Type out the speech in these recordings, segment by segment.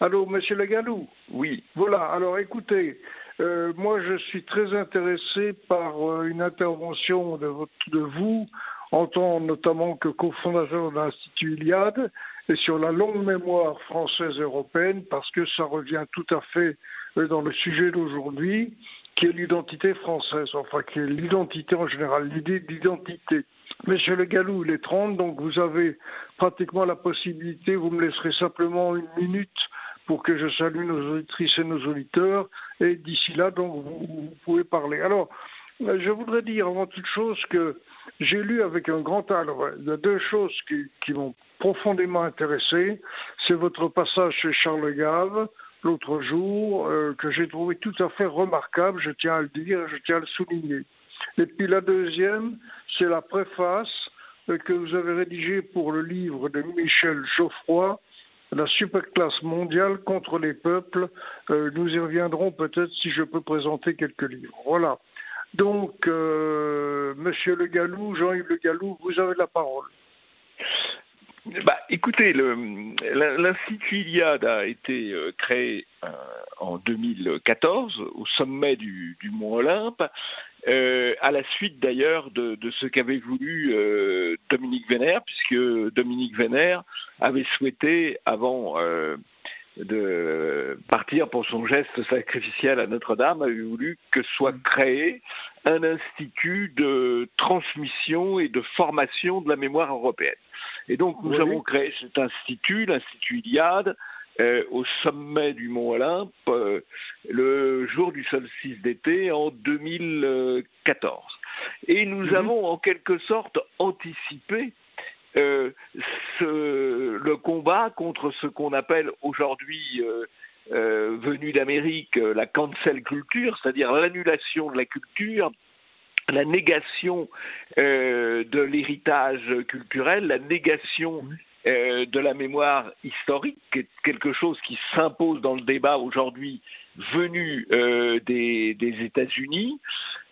Allô, monsieur Legalou Oui. Voilà, alors écoutez, euh, moi je suis très intéressé par euh, une intervention de, votre, de vous, en tant notamment que cofondateur de l'Institut Iliade, et sur la longue mémoire française et européenne, parce que ça revient tout à fait euh, dans le sujet d'aujourd'hui, qui est l'identité française, enfin qui est l'identité en général, l'idée d'identité. Monsieur Le Gallou, il est 30, donc vous avez pratiquement la possibilité, vous me laisserez simplement une minute pour que je salue nos auditrices et nos auditeurs, et d'ici là, donc, vous, pouvez parler. Alors, je voudrais dire avant toute chose que j'ai lu avec un grand talent, deux choses qui, qui m'ont profondément intéressé, c'est votre passage chez Charles Gave, l'autre jour, euh, que j'ai trouvé tout à fait remarquable, je tiens à le dire, je tiens à le souligner. Et puis la deuxième, c'est la préface euh, que vous avez rédigée pour le livre de Michel Geoffroy, La superclasse mondiale contre les peuples. Euh, nous y reviendrons peut-être si je peux présenter quelques livres. Voilà. Donc, euh, Monsieur Le Gallou, Jean-Yves Le Gallou, vous avez la parole. Bah, écoutez, l'Institut Iliade a été euh, créé en 2014 au sommet du Mont Olympe, euh, à la suite d'ailleurs de, de, ce qu'avait voulu euh, Dominique Vénère, puisque Dominique Vénère avait souhaité, avant euh, de partir pour son geste sacrificiel à Notre-Dame, avait voulu que soit créé un institut de transmission et de formation de la mémoire européenne. Et donc nous oui. avons créé cet institut, l'Institut Iliade, euh, au sommet du Mont Olympe, euh, le jour du solstice d'été en 2014. Et nous mmh. avons en quelque sorte anticipé euh, ce, le combat contre ce qu'on appelle aujourd'hui venu d'Amérique la cancel culture, c'est-à-dire l'annulation de la culture la négation euh, de l'héritage culturel, la négation euh, de la mémoire historique, quelque chose qui s'impose dans le débat aujourd'hui venu euh, des, des États-Unis.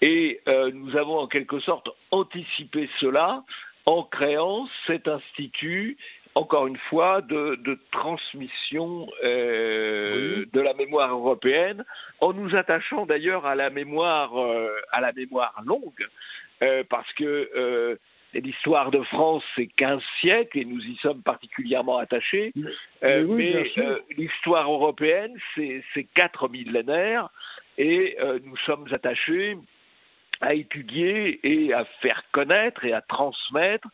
Et nous avons en quelque sorte anticipé cela en créant cet institut encore une fois, de, de transmission euh, oui. de la mémoire européenne, en nous attachant d'ailleurs à la mémoire euh, à la mémoire longue, euh, parce que l'histoire de France c'est 15 siècles et nous y sommes particulièrement attachés, oui, mais l'histoire européenne c'est quatre millénaires et nous sommes attachés à étudier et à faire connaître et à transmettre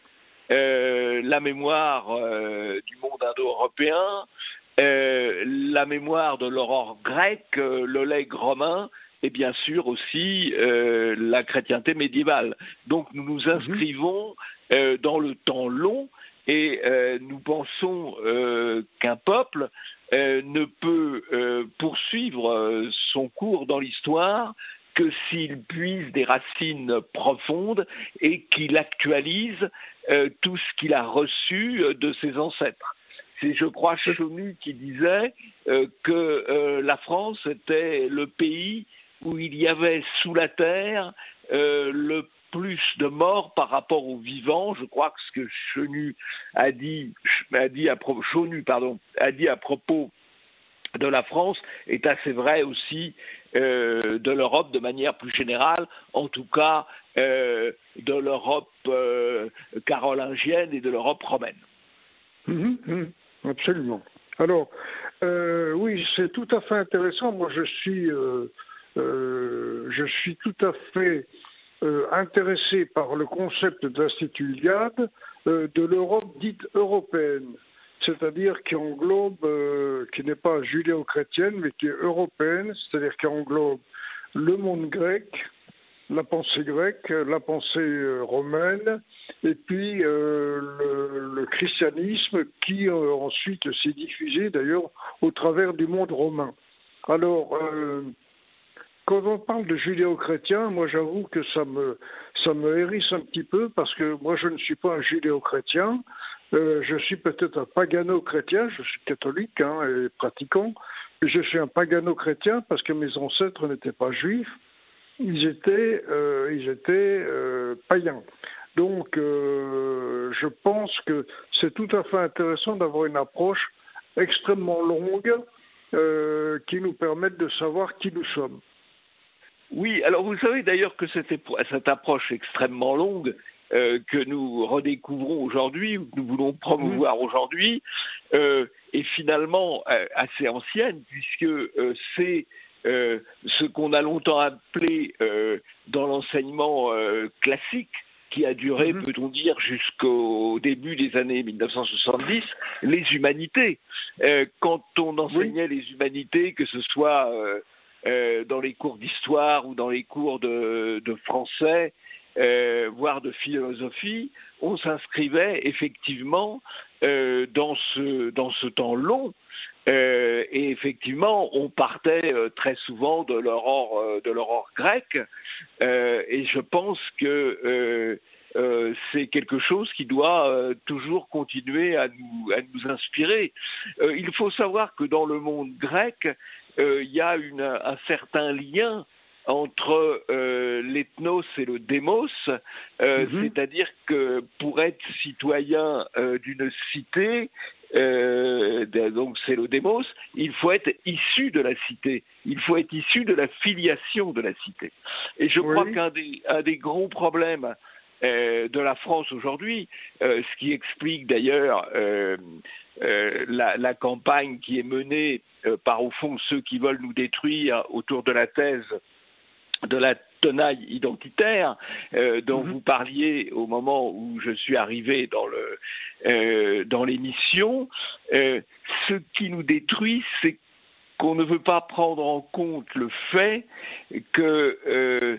euh, la mémoire euh, du monde indo-européen, euh, la mémoire de l'aurore grecque, le legs romain, et bien sûr aussi la chrétienté médiévale. Donc nous nous inscrivons dans le temps long et nous pensons qu'un peuple ne peut poursuivre son cours dans l'histoire que s'il puise des racines profondes et qu'il actualise euh, tout ce qu'il a reçu euh, de ses ancêtres. C'est, je crois, Chenu qui disait euh, que euh, la France était le pays où il y avait sous la terre euh, le plus de morts par rapport aux vivants. Je crois que ce que Chenu a dit, a dit à pardon, a dit à propos de la France est assez vrai aussi euh, de l'Europe de manière plus générale, en tout cas euh, de l'Europe carolingienne et de l'Europe romaine. Mmh, mmh, absolument. Alors, oui, c'est tout à fait intéressant. Moi, je suis, je suis tout à fait intéressé par le concept d'Institut Iliade de l'Europe dite européenne c'est-à-dire qui englobe, euh, qui n'est pas judéo-chrétienne, mais qui est européenne, c'est-à-dire qui englobe le monde grec, la pensée grecque, la pensée euh, romaine, et puis euh, le, christianisme qui euh, ensuite s'est diffusé d'ailleurs au travers du monde romain. Alors, euh, quand on parle de judéo-chrétien, moi j'avoue que ça me, ça me hérisse un petit peu parce que moi je ne suis pas un judéo-chrétien, euh, je suis peut-être un pagano-chrétien, je suis catholique hein, et pratiquant, mais je suis un pagano-chrétien parce que mes ancêtres n'étaient pas juifs, ils étaient, euh, ils étaient euh, païens. Donc, je pense que c'est tout à fait intéressant d'avoir une approche extrêmement longues euh, qui nous permettent de savoir qui nous sommes. Oui, alors vous savez d'ailleurs que cette, cette, approche extrêmement longue euh, que nous redécouvrons aujourd'hui, ou que nous voulons promouvoir aujourd'hui, euh, est finalement euh, assez ancienne, puisque c'est ce qu'on a longtemps appelé dans l'enseignement classique qui a duré, mm -hmm. peut-on dire, jusqu'au début des années 1970, les humanités. Euh, quand on enseignait oui. les humanités, que ce soit euh, euh, dans les cours d'histoire ou dans les cours de, de français, voire de philosophie, on s'inscrivait effectivement dans, ce, dans ce temps long euh, et effectivement, on partait euh, très souvent de l'aurore euh, de l'aurore grecque, et je pense que c'est quelque chose qui doit toujours continuer à nous, à nous inspirer. il faut savoir que dans le monde grec, il y a une, un certain lien entre euh, l'ethnos et le démos, euh, mm -hmm. c'est-à-dire que pour être citoyen euh, d'une cité, donc c'est le démos, il faut être issu de la cité, il faut être issu de la filiation de la cité. Et je oui. crois qu'un des, un des gros problèmes de la France aujourd'hui, ce qui explique d'ailleurs la, la, campagne qui est menée par au fond ceux qui veulent nous détruire autour de la thèse de la tenaille identitaire euh, dont mm -hmm. vous parliez au moment où je suis arrivé dans le euh, dans l'émission, euh, ce qui nous détruit, c'est qu'on ne veut pas prendre en compte le fait que euh,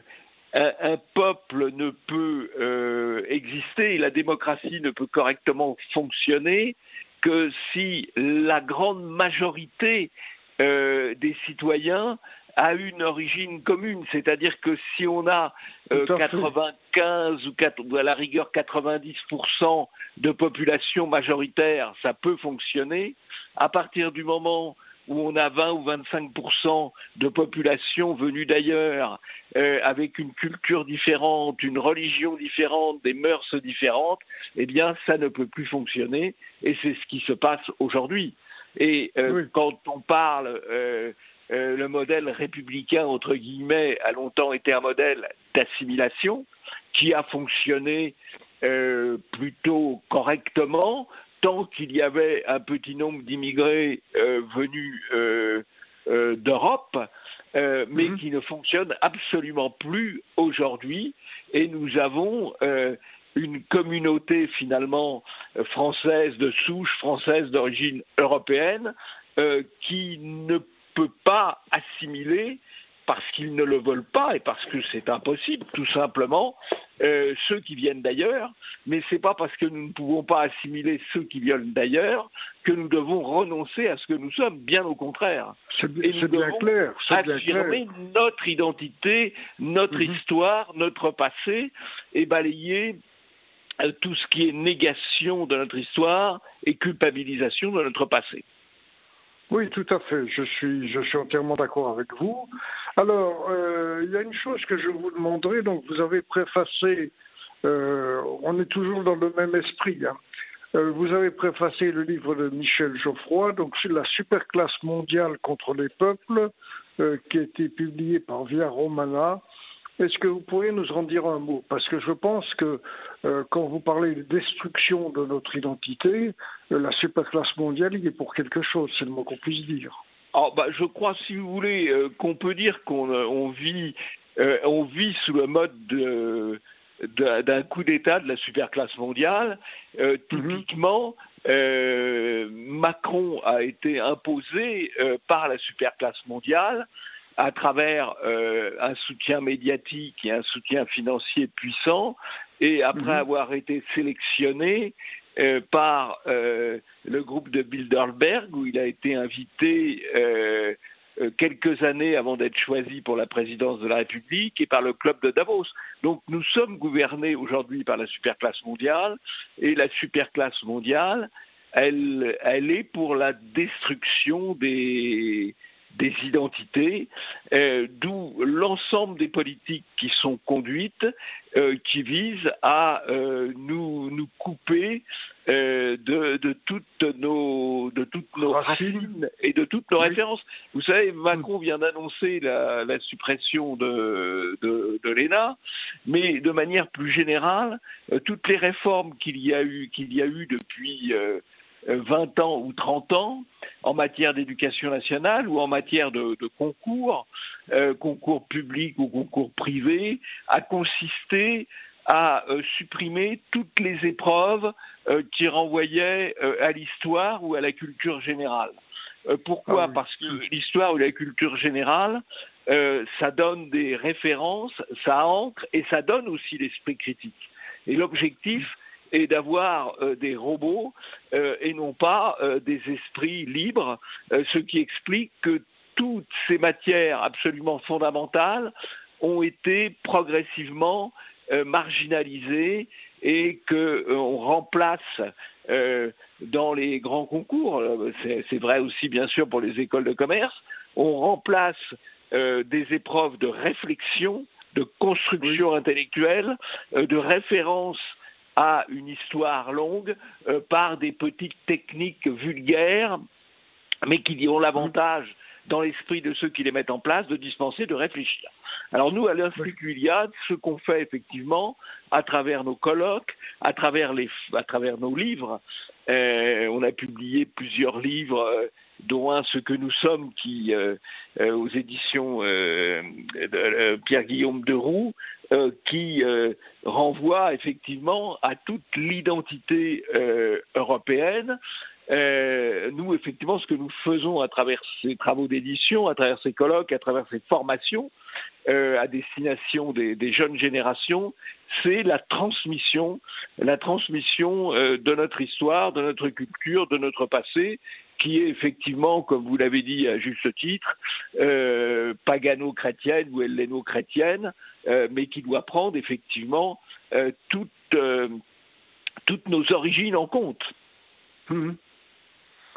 un, un, peuple ne peut euh, exister et la démocratie ne peut correctement fonctionner que si la grande majorité euh, des citoyens a une origine commune, c'est-à-dire que si on a euh, 95 ou, 4, ou à la rigueur 90% de population majoritaire, ça peut fonctionner. À partir du moment où on a 20 ou 25% de population venue d'ailleurs, euh, avec une culture différente, une religion différente, des mœurs différentes, eh bien, ça ne peut plus fonctionner, et c'est ce qui se passe aujourd'hui. Et euh, oui. quand on parle euh, euh, le modèle républicain, entre guillemets, a longtemps été un modèle d'assimilation qui a fonctionné euh, plutôt correctement tant qu'il y avait un petit nombre d'immigrés euh, venus euh, euh, d'Europe, mais -hmm. qui ne fonctionne absolument plus aujourd'hui. Et nous avons une communauté finalement française de souche, française d'origine européenne, qui ne peut pas assimiler parce qu'ils ne le veulent pas et parce que c'est impossible, tout simplement, euh, ceux qui viennent d'ailleurs, mais c'est pas parce que nous ne pouvons pas assimiler ceux qui viennent d'ailleurs que nous devons renoncer à ce que nous sommes, bien au contraire. C'est bien clair. affirmer notre identité, notre mm -hmm. histoire, notre passé et balayer euh, tout ce qui est négation de notre histoire et culpabilisation de notre passé. Oui, tout à fait. Je suis, je suis entièrement d'accord avec vous. Alors, euh, il y a une chose que je vous demanderai. Donc, vous avez préfacé, euh, on est toujours dans le même esprit. Hein. Euh, vous avez préfacé le livre de Michel Geoffroy, donc la superclasse mondiale contre les peuples, qui a été publié par Via Romana. Est-ce que vous pourriez nous en dire un mot? Parce que je pense que quand vous parlez de destruction de notre identité, la superclasse mondiale, il est pour quelque chose, c'est le mot qu'on puisse dire. Oh, bah, je crois, si vous voulez, euh, qu'on peut dire qu'on euh, on vit, euh, on vit sous le mode de d'un coup d'État de la superclasse mondiale. Euh, typiquement. Macron a été imposé par la superclasse mondiale à travers euh, un soutien médiatique et un soutien financier puissant, et après mmh. avoir été sélectionné euh, par euh, le groupe de Bilderberg, où il a été invité euh, euh, quelques années avant d'être choisi pour la présidence de la République, et par le club de Davos. Donc nous sommes gouvernés aujourd'hui par la superclasse mondiale, et la superclasse mondiale, elle, elle est pour la destruction des des identités, euh, d'où l'ensemble des politiques qui sont conduites, euh, qui visent à euh, nous, nous couper de, de, toutes nos, de toutes nos racines. et de toutes nos références. Vous savez, Macron vient d'annoncer la, la, suppression de, de, de l'ENA, mais de manière plus générale, toutes les réformes qu'il y a eu, qu'il y a eu depuis 20 ans ou 30 ans en matière d'éducation nationale ou en matière de, concours, euh, concours publics ou concours privés, a consisté à euh, supprimer toutes les épreuves euh, qui renvoyaient à l'histoire ou à la culture générale. pourquoi ah Parce que l'histoire ou la culture générale, ça donne des références, ça ancre et ça donne aussi l'esprit critique. Et l'objectif, et d'avoir euh, des robots euh, et non pas euh, des esprits libres, ce qui explique que toutes ces matières absolument fondamentales ont été progressivement marginalisées et qu'on remplace dans les grands concours, c'est vrai aussi bien sûr pour les écoles de commerce, on remplace des épreuves de réflexion, de construction intellectuelle, de référence à une histoire longue euh, par des petites techniques vulgaires, mais qui ont l'avantage, dans l'esprit de ceux qui les mettent en place, de dispenser de réfléchir. Alors nous, à l'Institut Iliade, ce qu'on fait effectivement, à travers nos colloques, à travers, les, à travers nos livres, euh, on a publié plusieurs livres, euh, dont Ce que nous sommes, qui euh, euh aux éditions euh, de Pierre-Guillaume de Roux, qui renvoie effectivement à toute l'identité européenne. nous, effectivement, ce que nous faisons à travers ces travaux d'édition, à travers ces colloques, à travers ces formations à destination des, des jeunes générations, c'est la transmission, la transmission de notre histoire, de notre culture, de notre passé, qui est effectivement, comme vous l'avez dit à juste titre, euh, pagano-chrétienne ou helléno-chrétienne, euh, mais qui doit prendre effectivement euh, toutes, toutes nos origines en compte. Mhm.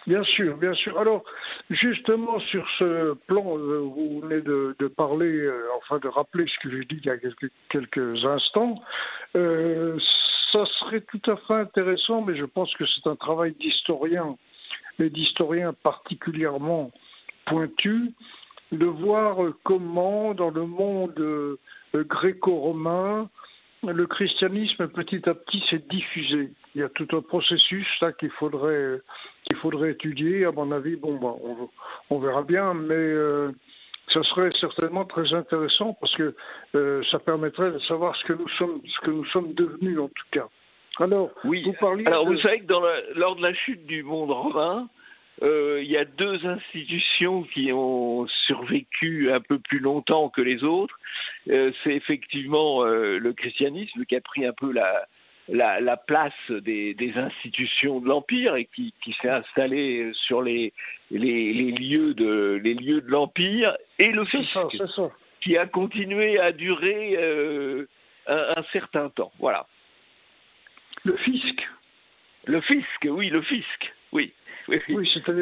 Bien sûr, bien sûr. Alors, justement, sur ce plan, vous venez de, parler, enfin de rappeler ce que j'ai dit il y a quelques, quelques instants. ça serait tout à fait intéressant, mais je pense que c'est un travail d'historien et d'historiens particulièrement pointus, de voir comment dans le monde euh, gréco-romain, le christianisme petit à petit s'est diffusé. Il y a tout un processus là qu'il faudrait qu'il faudrait étudier. À mon avis, bon, bah, on, verra bien, mais euh, ça serait certainement très intéressant parce que euh, ça permettrait de savoir ce que nous sommes, ce que nous sommes devenus en tout cas. Alors, oui. vous parliez. Alors, vous savez que dans lors de la chute du monde romain, euh, il y a deux institutions qui ont survécu un peu plus longtemps que les autres. Euh, c'est effectivement euh, le christianisme qui a pris un peu la, la, la place des, des, institutions de l'empire et qui, qui s'est installé sur les, les, les, lieux de les lieux de l'empire et le fisc qui a continué à durer un, un certain temps. Voilà. Le fisc. Le fisc, oui, le fisc, oui. Oui, oui c'était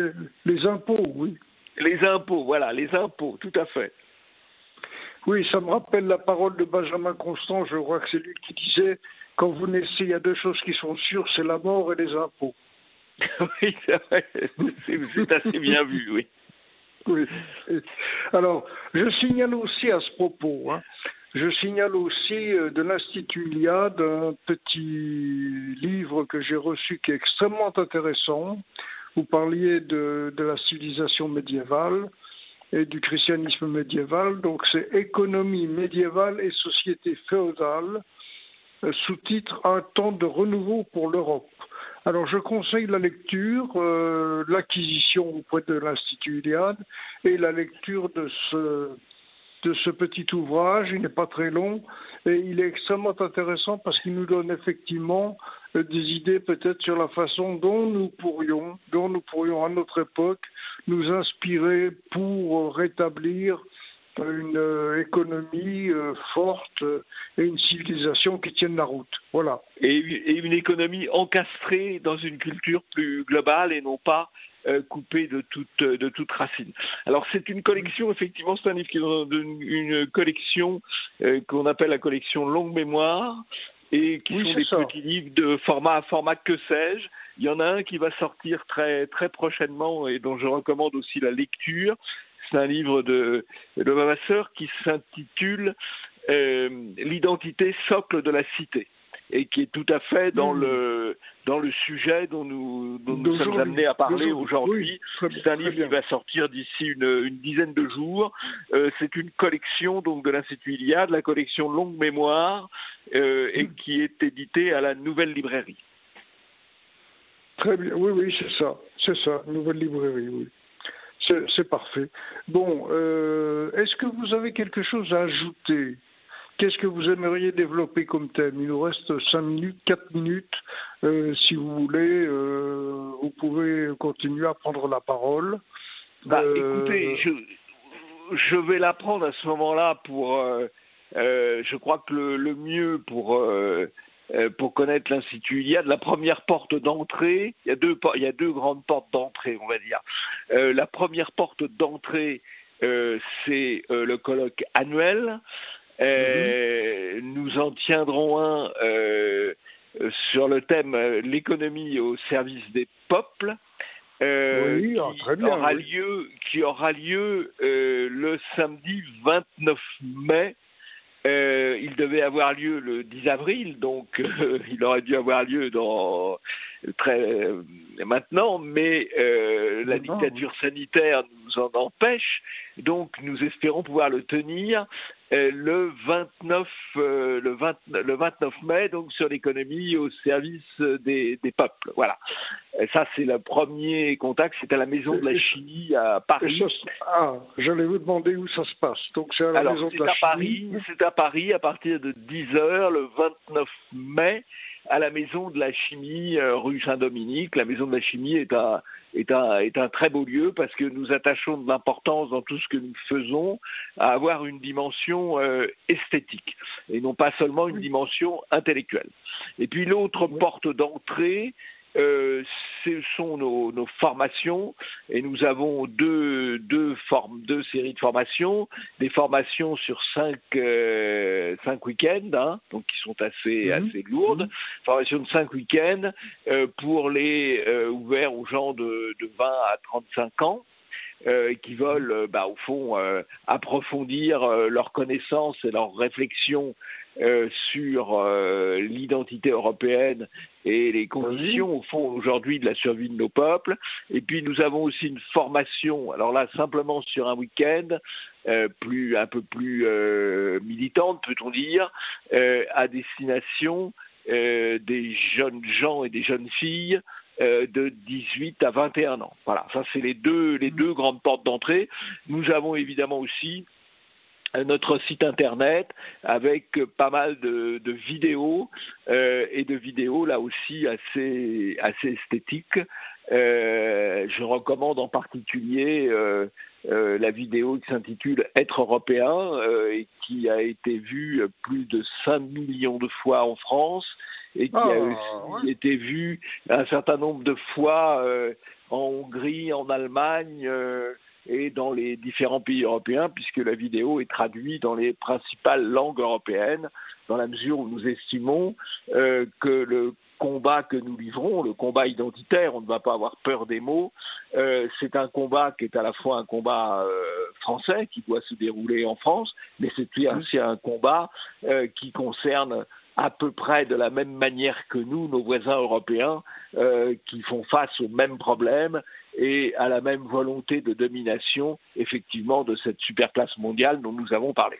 les impôts, oui. Les impôts, voilà, les impôts, tout à fait. Oui, ça me rappelle la parole de Benjamin Constant, je crois que c'est lui qui disait quand vous naissez, il y a deux choses qui sont sûres, c'est la mort et les impôts. oui, c'est assez bien vu, oui. Oui. Alors, je signale aussi à ce propos hein, je signale aussi euh, de l'Institut Iliade un petit livre que j'ai reçu qui est extrêmement intéressant. Vous parliez de, la civilisation médiévale et du christianisme médiéval. Donc c'est Économie médiévale et société féodale, euh, sous-titre Un temps de renouveau pour l'Europe. Alors je conseille la lecture, euh, l'acquisition auprès de l'Institut Iliade et la lecture de ce de ce petit ouvrage. Il n'est pas très long et il est extrêmement intéressant parce qu'il nous donne effectivement euh, des idées peut-être sur la façon dont nous pourrions, dont nous pourrions à notre époque nous inspirer pour rétablir une euh, économie euh, forte et une civilisation qui tienne la route. Voilà. Et, une économie encastrée dans une culture plus globale et non pas coupée de toute, de toute racine. Alors c'est une collection, effectivement, c'est un livre qui est une, collection qu'on appelle la collection Longue Mémoire et qui sont des petits livres de format, format que sais-je. Il y en a un qui va sortir très, très prochainement et dont je recommande aussi la lecture. C'est un livre de, de ma sœur qui s'intitule euh, L'identité socle de la cité et qui est tout à fait dans hmm. le dans le sujet dont nous, dont nous sommes amenés à parler aujourd'hui. c'est un livre qui va sortir d'ici une, une, dizaine de jours. Euh, c'est une collection donc de l'Institut Iliade, la collection Longue Mémoire, euh, et hmm. qui est éditée à la Nouvelle Librairie. Très bien, oui, oui, c'est ça, c'est ça, Nouvelle Librairie, oui. C'est parfait. Bon, euh, est-ce que vous avez quelque chose à ajouter? Qu'est-ce que vous aimeriez développer comme thème? Il nous reste cinq minutes, quatre minutes. Euh, si vous voulez, euh, vous pouvez continuer à prendre la parole. Bah, écoutez, je, je vais la prendre à ce moment-là pour. je crois que le, le mieux pour euh, pour connaître l'Institut il y a de la première porte d'entrée. Il y a deux, il y a deux grandes portes d'entrée, on va dire. Euh, la première porte d'entrée, euh, c'est le colloque annuel. Mhm. Nous en tiendrons un sur le thème l'économie au service des peuples. oui, ah, très bien, aura lieu, qui aura lieu le samedi 29 mai euh, il devait avoir lieu le 10 avril, donc euh, il aurait dû avoir lieu dans très euh, maintenant, mais la dictature sanitaire nous en empêche, donc nous espérons pouvoir le tenir le 29 le, 20, le 29 mai, donc sur l'économie au service des, des peuples. Voilà. Et ça, c'est le premier contact. C'est à la Maison de la Chimie à Paris. ah, j'allais vous demander où ça se passe. Donc c'est à la Maison de la à Paris, C'est à Paris à partir de 10 h le 29 mai à la Maison de la Chimie euh, rue Saint-Dominique. La Maison de la Chimie est un, est, un, est un très beau lieu parce que nous attachons de l'importance dans tout ce que nous faisons à avoir une dimension euh, esthétique et non pas seulement une dimension intellectuelle. Et puis l'autre porte d'entrée, euh, ce sont nos, nos, formations et nous avons deux, deux, formes, deux séries de formations, des formations sur cinq, euh, cinq week-ends, hein, donc qui sont assez, mhm. assez lourdes, mmh. formations de cinq week-ends euh, pour les euh, ouverts aux gens de, de 20 à 35 ans. Euh, qui veulent, euh, bah, au fond, euh, approfondir leurs connaissances et leurs réflexions sur l'identité européenne et les conditions, au fond, aujourd'hui de la survie de nos peuples. Et puis, nous avons aussi une formation, alors là, simplement sur un week-end, plus un peu plus militante, peut-on dire, à destination des jeunes gens et des jeunes filles euh, de 18 à 21 ans. Voilà, ça c'est les deux, les deux grandes portes d'entrée. Nous avons évidemment aussi euh, notre site internet avec pas mal de, de vidéos euh, et de vidéos là aussi assez assez esthétiques. Euh, je recommande en particulier euh, euh, la vidéo qui s'intitule Être européen et qui a été vue plus de 5 millions de fois en France et qui a ah, aussi été vu un certain nombre de fois en Hongrie, en Allemagne euh, et dans les différents pays européens, puisque la vidéo est traduite dans les principales langues européennes, dans la mesure où nous estimons euh, que le combat que nous livrons, le combat identitaire, on ne va pas avoir peur des mots, euh, c'est un combat qui est à la fois un combat euh, français qui doit se dérouler en France, mais c'est aussi un combat euh, qui concerne à peu près de la même manière que nous, nos voisins européens, euh, qui font face aux mêmes problèmes et à la même volonté de domination, effectivement, de cette superclasse mondiale dont nous avons parlé.